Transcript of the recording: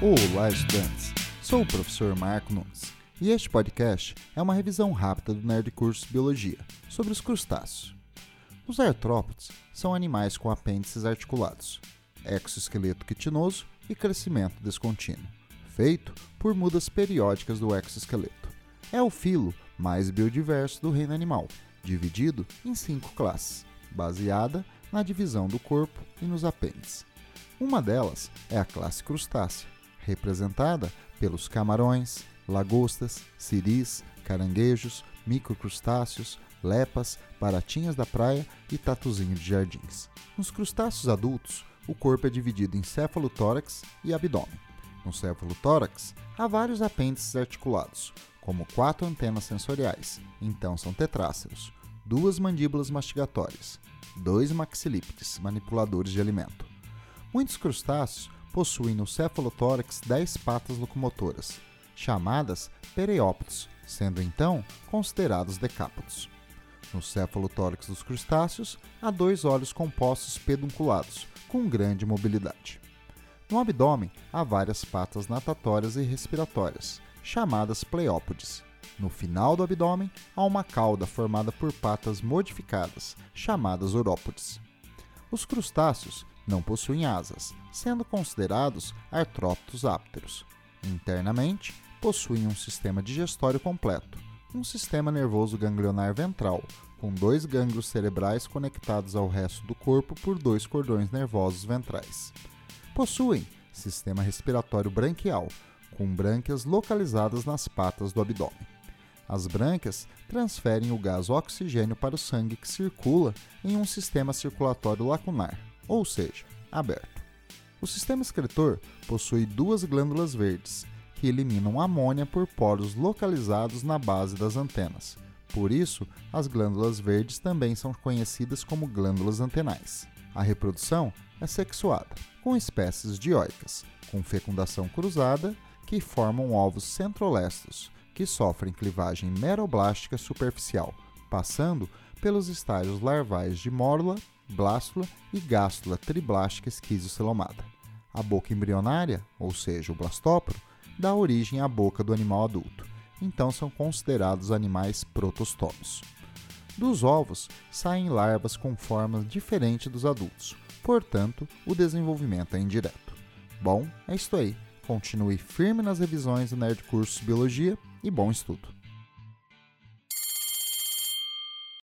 Olá, estudantes! Sou o professor Marco Nunes e este podcast é uma revisão rápida do Nerd Curso Biologia sobre os crustáceos. Os artrópodes são animais com apêndices articulados, exoesqueleto quitinoso e crescimento descontínuo, feito por mudas periódicas do exoesqueleto. É o filo mais biodiverso do reino animal, dividido em cinco classes, baseada na divisão do corpo e nos apêndices. Uma delas é a classe crustácea, representada pelos camarões, lagostas, siris, caranguejos, microcrustáceos, lepas, baratinhas da praia e tatuzinho de jardins. Nos crustáceos adultos, o corpo é dividido em céfalo-tórax e abdômen. No céfalo-tórax, há vários apêndices articulados, como quatro antenas sensoriais, então são tetráceros, duas mandíbulas mastigatórias, dois maxilípedes, manipuladores de alimento. Muitos crustáceos possuem no cefalotórax 10 patas locomotoras, chamadas pereópodos, sendo então considerados decápodos. No cefalotórax dos crustáceos, há dois olhos compostos pedunculados, com grande mobilidade. No abdômen, há várias patas natatórias e respiratórias, chamadas pleópodes. No final do abdômen, há uma cauda formada por patas modificadas, chamadas orópodes. Os crustáceos não possuem asas, sendo considerados artrópodos ápteros. Internamente, possuem um sistema digestório completo, um sistema nervoso ganglionar ventral, com dois gânglios cerebrais conectados ao resto do corpo por dois cordões nervosos ventrais. Possuem sistema respiratório branquial, com brânquias localizadas nas patas do abdômen. As brânquias transferem o gás oxigênio para o sangue que circula em um sistema circulatório lacunar, ou seja, aberto. O sistema excretor possui duas glândulas verdes, que eliminam amônia por poros localizados na base das antenas. Por isso, as glândulas verdes também são conhecidas como glândulas antenais. A reprodução é sexuada, com espécies dioicas, com fecundação cruzada, que formam ovos centrolestos, que sofrem clivagem meroblástica superficial, passando pelos estágios larvais de mórula, blástula e gástula triblástica esquizocelomada. A boca embrionária, ou seja, o blastóporo, dá origem à boca do animal adulto, então são considerados animais protostômos. Dos ovos saem larvas com formas diferentes dos adultos, portanto, o desenvolvimento é indireto. Bom, é isso aí. Continue firme nas revisões do Nerd Cursos Biologia e bom estudo!